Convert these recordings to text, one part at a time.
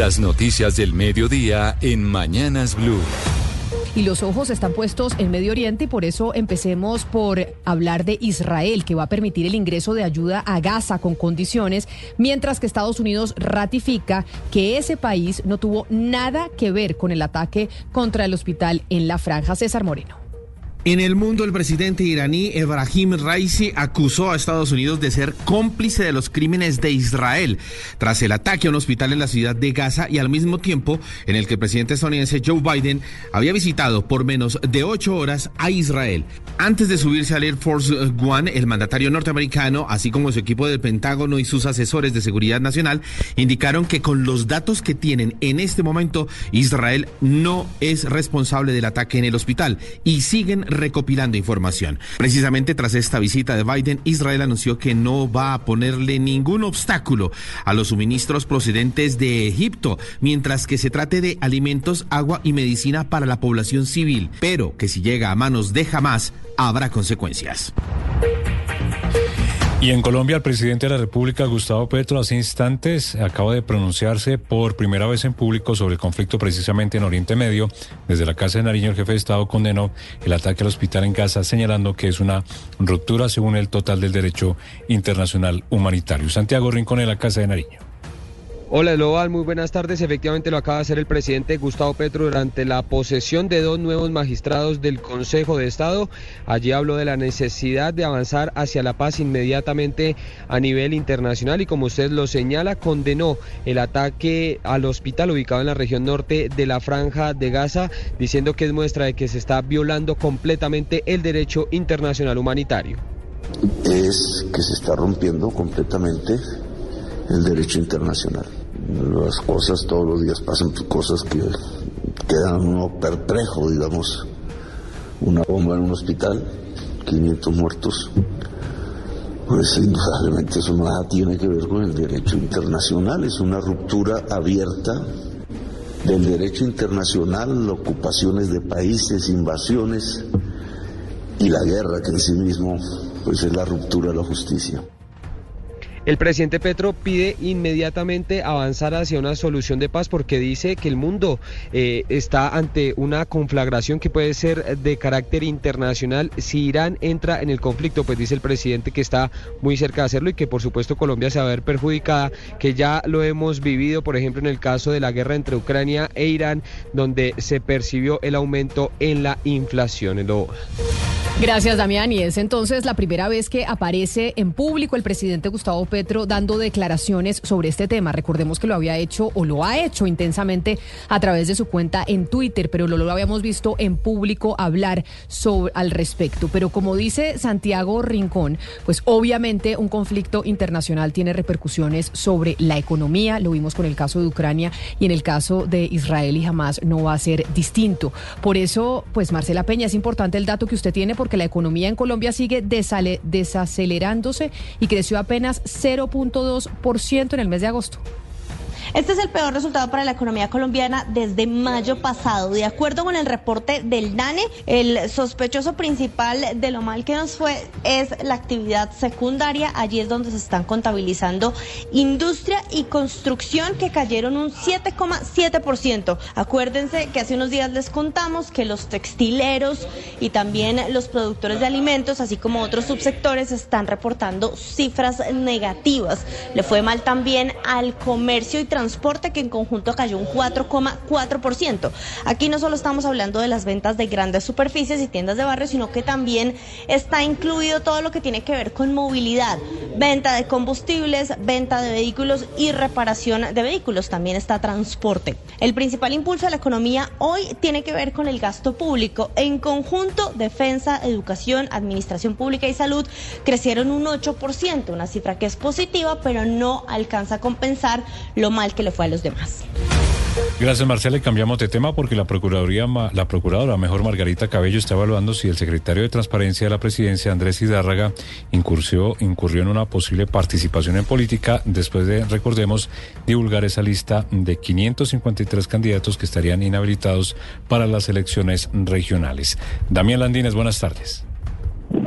Las noticias del mediodía en Mañanas Blue y los ojos están puestos en Medio Oriente y por eso empecemos por hablar de Israel, que va a permitir el ingreso de ayuda a Gaza con condiciones, mientras que Estados Unidos ratifica que ese país no tuvo nada que ver con el ataque contra el hospital en la franja. César Moreno. En el mundo, el presidente iraní Ebrahim Raisi acusó a Estados Unidos de ser cómplice de los crímenes de Israel tras el ataque a un hospital en la ciudad de Gaza y al mismo tiempo en el que el presidente estadounidense Joe Biden había visitado por menos de ocho horas a Israel. Antes de subirse al Air Force One, el mandatario norteamericano, así como su equipo del Pentágono y sus asesores de seguridad nacional, indicaron que con los datos que tienen en este momento, Israel no es responsable del ataque en el hospital y siguen recopilando información. Precisamente tras esta visita de Biden, Israel anunció que no va a ponerle ningún obstáculo a los suministros procedentes de Egipto, mientras que se trate de alimentos, agua y medicina para la población civil, pero que si llega a manos de Hamas, habrá consecuencias. Y en Colombia, el presidente de la República, Gustavo Petro, hace instantes acaba de pronunciarse por primera vez en público sobre el conflicto precisamente en Oriente Medio. Desde la Casa de Nariño, el jefe de Estado condenó el ataque al hospital en Gaza, señalando que es una ruptura según el total del derecho internacional humanitario. Santiago Rincón en la Casa de Nariño. Hola Global, muy buenas tardes. Efectivamente lo acaba de hacer el presidente Gustavo Petro durante la posesión de dos nuevos magistrados del Consejo de Estado. Allí habló de la necesidad de avanzar hacia la paz inmediatamente a nivel internacional y como usted lo señala, condenó el ataque al hospital ubicado en la región norte de la franja de Gaza, diciendo que es muestra de que se está violando completamente el derecho internacional humanitario. Es que se está rompiendo completamente el derecho internacional las cosas todos los días pasan cosas que quedan uno perplejo, digamos. Una bomba en un hospital, 500 muertos. Pues indudablemente eso nada tiene que ver con el derecho internacional, es una ruptura abierta del derecho internacional, ocupaciones de países, invasiones y la guerra que en sí mismo pues es la ruptura de la justicia. El presidente Petro pide inmediatamente avanzar hacia una solución de paz porque dice que el mundo eh, está ante una conflagración que puede ser de carácter internacional si Irán entra en el conflicto, pues dice el presidente que está muy cerca de hacerlo y que por supuesto Colombia se va a ver perjudicada, que ya lo hemos vivido, por ejemplo, en el caso de la guerra entre Ucrania e Irán, donde se percibió el aumento en la inflación. Gracias, Damián. Y es entonces la primera vez que aparece en público el presidente Gustavo Petro dando declaraciones sobre este tema. Recordemos que lo había hecho o lo ha hecho intensamente a través de su cuenta en Twitter, pero no lo habíamos visto en público hablar sobre, al respecto. Pero como dice Santiago Rincón, pues obviamente un conflicto internacional tiene repercusiones sobre la economía. Lo vimos con el caso de Ucrania y en el caso de Israel y jamás no va a ser distinto. Por eso, pues Marcela Peña, es importante el dato que usted tiene porque la economía en Colombia sigue desacelerándose y creció apenas 0.2% en el mes de agosto. Este es el peor resultado para la economía colombiana desde mayo pasado. De acuerdo con el reporte del DANE, el sospechoso principal de lo mal que nos fue es la actividad secundaria. Allí es donde se están contabilizando industria y construcción que cayeron un 7,7%. Acuérdense que hace unos días les contamos que los textileros y también los productores de alimentos, así como otros subsectores, están reportando cifras negativas. Le fue mal también al comercio y transporte que en conjunto cayó un 4,4%. Aquí no solo estamos hablando de las ventas de grandes superficies y tiendas de barrio, sino que también está incluido todo lo que tiene que ver con movilidad, venta de combustibles, venta de vehículos y reparación de vehículos. También está transporte. El principal impulso de la economía hoy tiene que ver con el gasto público. En conjunto, defensa, educación, administración pública y salud crecieron un 8%, una cifra que es positiva, pero no alcanza a compensar lo mal que le fue a los demás. Gracias, Marcela. Y cambiamos de tema porque la Procuraduría, la Procuradora, mejor Margarita Cabello, está evaluando si el secretario de Transparencia de la Presidencia, Andrés Hidárraga, incurrió, en una posible participación en política después de, recordemos, divulgar esa lista de 553 candidatos que estarían inhabilitados para las elecciones regionales. Damián Landines, buenas tardes.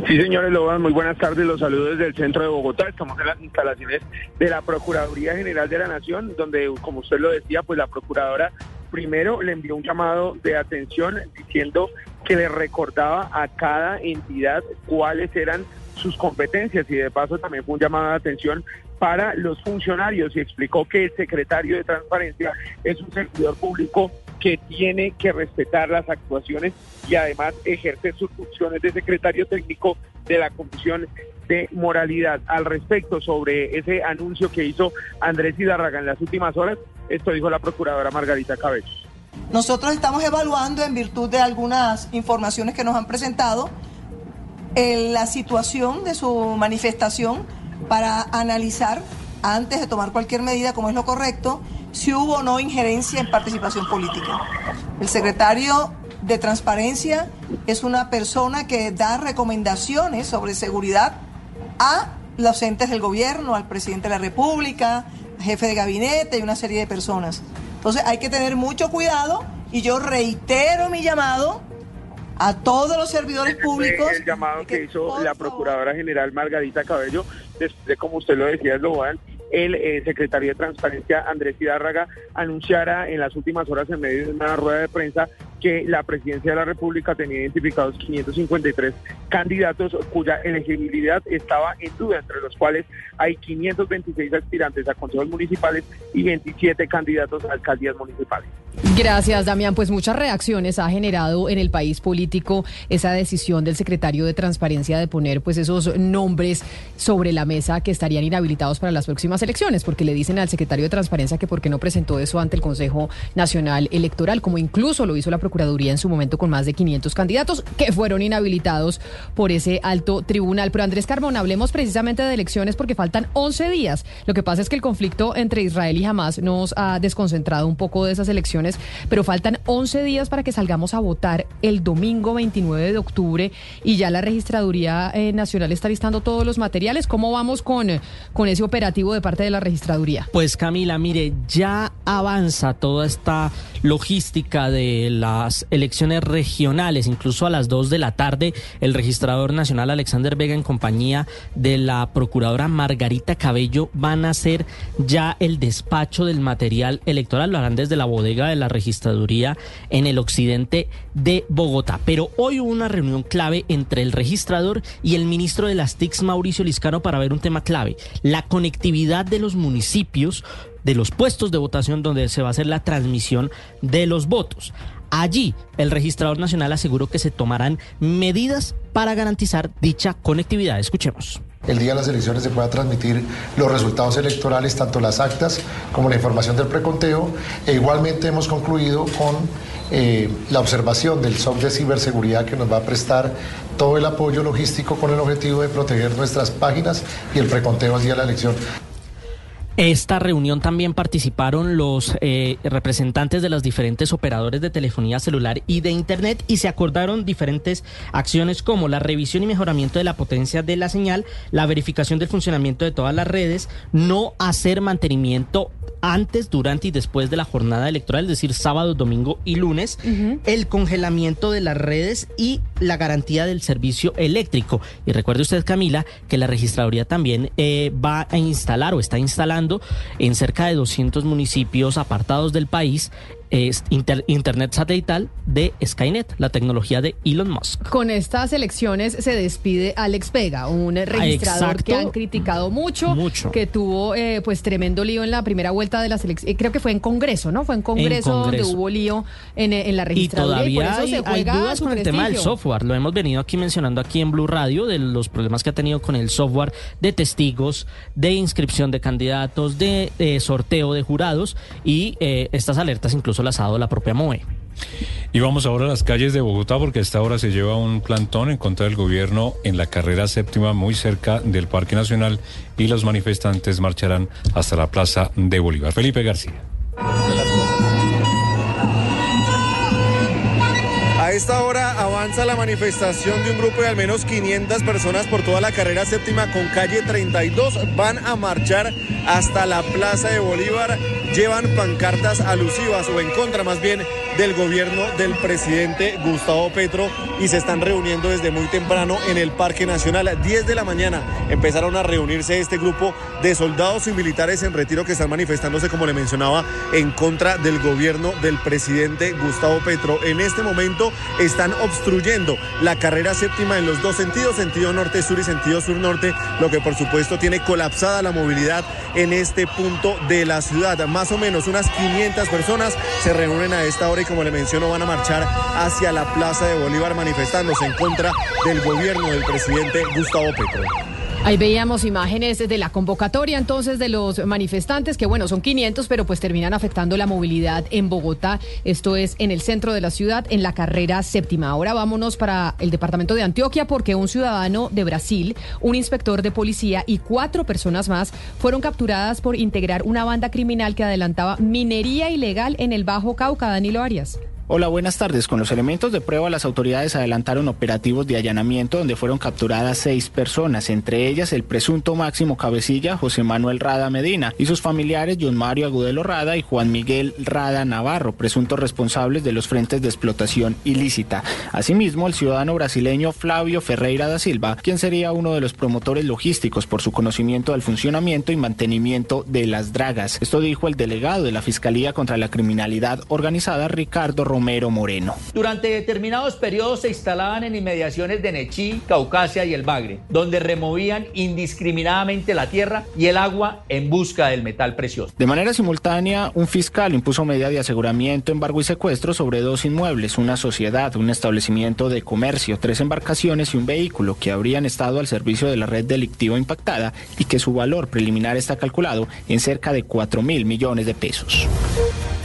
Sí, señores Loban, muy buenas tardes. Los saludos desde el centro de Bogotá. Estamos en las instalaciones de la Procuraduría General de la Nación, donde, como usted lo decía, pues la Procuradora primero le envió un llamado de atención diciendo que le recordaba a cada entidad cuáles eran sus competencias y de paso también fue un llamado de atención para los funcionarios y explicó que el secretario de Transparencia es un servidor público que tiene que respetar las actuaciones y además ejercer sus funciones de secretario técnico de la Comisión de Moralidad. Al respecto sobre ese anuncio que hizo Andrés Hidarraga en las últimas horas, esto dijo la procuradora Margarita Cabello. Nosotros estamos evaluando en virtud de algunas informaciones que nos han presentado la situación de su manifestación para analizar antes de tomar cualquier medida, como es lo correcto, si hubo o no injerencia en participación política. El secretario de Transparencia es una persona que da recomendaciones sobre seguridad a los entes del gobierno, al presidente de la República, jefe de gabinete y una serie de personas. Entonces hay que tener mucho cuidado y yo reitero mi llamado a todos los servidores públicos. El llamado que, hizo la Procuradora General Margarita Cabello, después de, como usted lo decía, van el eh, secretario de Transparencia, Andrés Hidárraga, anunciara en las últimas horas en medio de una rueda de prensa que la presidencia de la República tenía identificados 553 candidatos cuya elegibilidad estaba en duda, entre los cuales hay 526 aspirantes a consejos municipales y 27 candidatos a alcaldías municipales. Gracias, Damián. Pues muchas reacciones ha generado en el país político esa decisión del secretario de Transparencia de poner pues esos nombres sobre la mesa que estarían inhabilitados para las próximas elecciones, porque le dicen al secretario de Transparencia que por qué no presentó eso ante el Consejo Nacional Electoral, como incluso lo hizo la Procuraduría en su momento con más de 500 candidatos que fueron inhabilitados por ese alto tribunal. Pero Andrés Carbón, hablemos precisamente de elecciones porque faltan 11 días. Lo que pasa es que el conflicto entre Israel y Hamas nos ha desconcentrado un poco de esas elecciones pero faltan 11 días para que salgamos a votar el domingo 29 de octubre y ya la Registraduría eh, Nacional está listando todos los materiales. ¿Cómo vamos con, con ese operativo de parte de la Registraduría? Pues Camila, mire, ya avanza toda esta logística de las elecciones regionales, incluso a las 2 de la tarde, el registrador nacional Alexander Vega en compañía de la procuradora Margarita Cabello van a hacer ya el despacho del material electoral, lo harán desde la bodega de la registraduría en el occidente de Bogotá. Pero hoy hubo una reunión clave entre el registrador y el ministro de las TICs, Mauricio Liscano, para ver un tema clave, la conectividad de los municipios de los puestos de votación donde se va a hacer la transmisión de los votos. Allí, el registrador nacional aseguró que se tomarán medidas para garantizar dicha conectividad. Escuchemos el día de las elecciones se pueda transmitir los resultados electorales, tanto las actas como la información del preconteo. E igualmente hemos concluido con eh, la observación del SOC de ciberseguridad que nos va a prestar todo el apoyo logístico con el objetivo de proteger nuestras páginas y el preconteo al día de la elección. Esta reunión también participaron los eh, representantes de los diferentes operadores de telefonía celular y de Internet y se acordaron diferentes acciones como la revisión y mejoramiento de la potencia de la señal, la verificación del funcionamiento de todas las redes, no hacer mantenimiento antes, durante y después de la jornada electoral, es decir, sábado, domingo y lunes, el congelamiento de las redes y la garantía del servicio eléctrico. Y recuerde usted, Camila, que la registraduría también eh, va a instalar o está instalando en cerca de 200 municipios apartados del país es Internet satelital de Skynet, la tecnología de Elon Musk. Con estas elecciones se despide Alex Vega, un registrador que han criticado mucho, que tuvo eh, pues tremendo lío en la primera vuelta de las elecciones, eh, creo que fue en Congreso, ¿no? Fue en Congreso, donde hubo lío en, en la registraduría. Y todavía hay, dudas con el tema del software, lo hemos venido aquí mencionando aquí en Blue Radio, de los problemas que ha tenido con el software de testigos, de inscripción de candidatos, de eh, sorteo de jurados y estas alertas incluso dado la propia MOE. Y vamos ahora a las calles de Bogotá porque a esta hora se lleva un plantón en contra del gobierno en la carrera séptima muy cerca del Parque Nacional y los manifestantes marcharán hasta la Plaza de Bolívar. Felipe García. Esta hora avanza la manifestación de un grupo de al menos 500 personas por toda la carrera séptima con calle 32. Van a marchar hasta la Plaza de Bolívar. Llevan pancartas alusivas o en contra más bien del gobierno del presidente Gustavo Petro y se están reuniendo desde muy temprano en el Parque Nacional. 10 de la mañana empezaron a reunirse este grupo de soldados y militares en retiro que están manifestándose, como le mencionaba, en contra del gobierno del presidente Gustavo Petro. En este momento están obstruyendo la carrera séptima en los dos sentidos, sentido norte-sur y sentido sur-norte, lo que por supuesto tiene colapsada la movilidad en este punto de la ciudad. Más o menos unas 500 personas se reúnen a esta hora y como le menciono van a marchar hacia la Plaza de Bolívar manifestándose en contra del gobierno del presidente Gustavo Petro. Ahí veíamos imágenes de la convocatoria entonces de los manifestantes, que bueno, son 500, pero pues terminan afectando la movilidad en Bogotá. Esto es en el centro de la ciudad, en la carrera séptima. Ahora vámonos para el departamento de Antioquia, porque un ciudadano de Brasil, un inspector de policía y cuatro personas más fueron capturadas por integrar una banda criminal que adelantaba minería ilegal en el Bajo Cauca. Danilo Arias. Hola, buenas tardes. Con los elementos de prueba, las autoridades adelantaron operativos de allanamiento donde fueron capturadas seis personas, entre ellas el presunto máximo cabecilla José Manuel Rada Medina y sus familiares John Mario Agudelo Rada y Juan Miguel Rada Navarro, presuntos responsables de los frentes de explotación ilícita. Asimismo, el ciudadano brasileño Flavio Ferreira da Silva, quien sería uno de los promotores logísticos por su conocimiento del funcionamiento y mantenimiento de las dragas. Esto dijo el delegado de la Fiscalía contra la Criminalidad Organizada, Ricardo Romero Moreno. Durante determinados periodos se instalaban en inmediaciones de Nechí, Caucasia y el Bagre, donde removían indiscriminadamente la tierra y el agua en busca del metal precioso. De manera simultánea, un fiscal impuso medida de aseguramiento, embargo y secuestro sobre dos inmuebles, una sociedad, un establecimiento de comercio, tres embarcaciones y un vehículo que habrían estado al servicio de la red delictiva impactada y que su valor preliminar está calculado en cerca de 4 mil millones de pesos.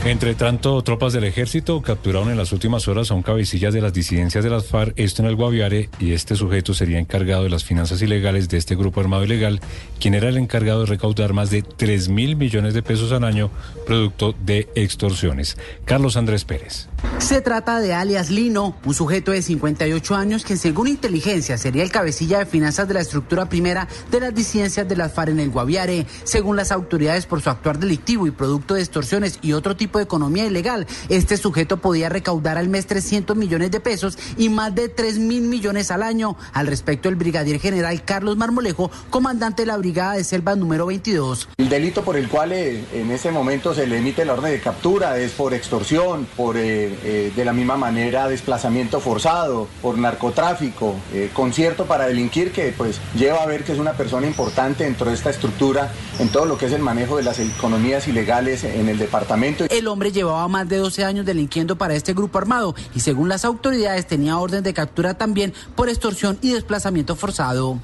Entre tanto, tropas del ejército capturaron en las últimas horas a un cabecilla de las disidencias de las FARC, esto en el Guaviare, y este sujeto sería encargado de las finanzas ilegales de este grupo armado ilegal, quien era el encargado de recaudar más de 3 mil millones de pesos al año, producto de extorsiones. Carlos Andrés Pérez. Se trata de alias Lino, un sujeto de 58 años que según inteligencia sería el cabecilla de finanzas de la estructura primera de las disidencias de las FARC en el Guaviare. Según las autoridades por su actuar delictivo y producto de extorsiones y otro tipo de economía ilegal, este sujeto podía recaudar al mes 300 millones de pesos y más de 3 mil millones al año. Al respecto, el brigadier general Carlos Marmolejo, comandante de la Brigada de Selva número 22. El delito por el cual eh, en ese momento se le emite la orden de captura es por extorsión, por eh, eh, de la misma manera desplazamiento forzado, por narcotráfico, concierto para delinquir que pues lleva a ver que es una persona importante dentro de esta estructura en todo lo que es el manejo de las economías ilegales en el departamento. El hombre llevaba más de 12 años delinquiendo para este grupo armado y según las autoridades tenía orden de captura también por extorsión y desplazamiento forzado.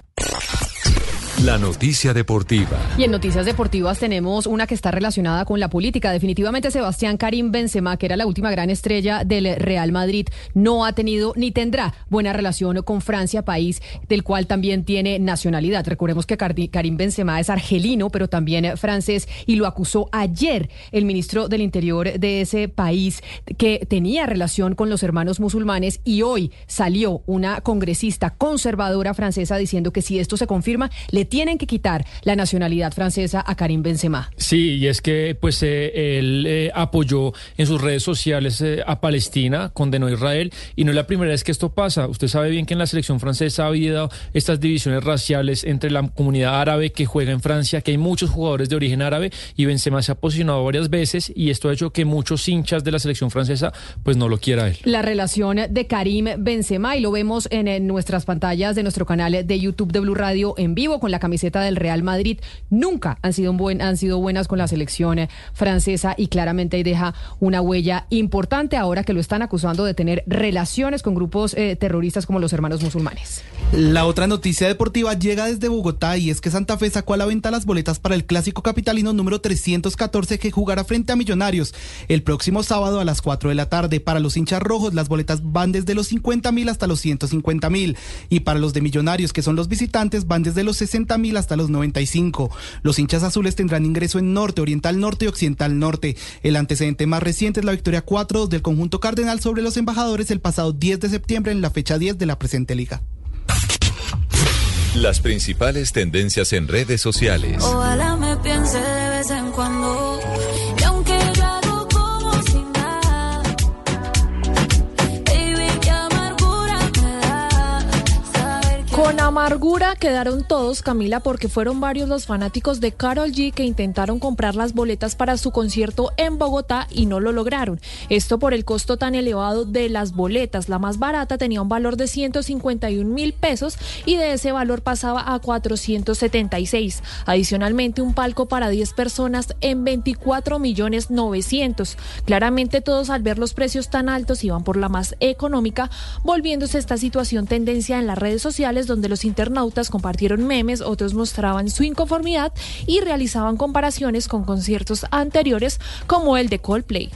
La noticia deportiva. Y en noticias deportivas tenemos una que está relacionada con la política. Definitivamente Sebastián Karim Benzema, que era la última gran estrella del Real Madrid, no ha tenido ni tendrá buena relación con Francia, país del cual también tiene nacionalidad. Recordemos que Karim Benzema es argelino, pero también francés y lo acusó ayer el ministro del Interior de ese país que tenía relación con los hermanos musulmanes y hoy salió una congresista conservadora francesa diciendo que si esto se confirma le tienen que quitar la nacionalidad francesa a Karim Benzema. Sí, y es que pues eh, él eh, apoyó en sus redes sociales eh, a Palestina, condenó a Israel y no es la primera vez que esto pasa. Usted sabe bien que en la selección francesa ha habido estas divisiones raciales entre la comunidad árabe que juega en Francia, que hay muchos jugadores de origen árabe y Benzema se ha posicionado varias veces y esto ha hecho que muchos hinchas de la selección francesa pues no lo quiera él. La relación de Karim Benzema y lo vemos en, en nuestras pantallas de nuestro canal de YouTube de Blue Radio en vivo con la camiseta del Real Madrid nunca han sido, buenas con la selección eh, francesa y claramente ahí deja una huella importante ahora que lo están acusando de tener relaciones con grupos eh, terroristas como los hermanos musulmanes. La otra noticia deportiva llega desde Bogotá y es que Santa Fe sacó a la venta las boletas para el clásico capitalino número 314 que jugará frente a Millonarios el próximo sábado a las 4 de la tarde. Para los hinchas rojos las boletas van desde los 50 mil hasta los 150 mil y para los de Millonarios que son los visitantes van desde los 60 80 mil hasta los 95. Los hinchas azules tendrán ingreso en norte, oriental norte y occidental norte. El antecedente más reciente es la victoria 4-2 del conjunto cardenal sobre los embajadores el pasado 10 de septiembre en la fecha 10 de la presente liga. Las principales tendencias en redes sociales. Ojalá me amargura quedaron todos, Camila, porque fueron varios los fanáticos de Carol G que intentaron comprar las boletas para su concierto en Bogotá y no lo lograron. Esto por el costo tan elevado de las boletas. La más barata tenía un valor de 151 mil pesos y de ese valor pasaba a 476. Adicionalmente, un palco para 10 personas en 24 millones 900. Claramente todos al ver los precios tan altos iban por la más económica, volviéndose esta situación tendencia en las redes sociales donde los internautas compartieron memes, otros mostraban su inconformidad y realizaban comparaciones con conciertos anteriores como el de Coldplay.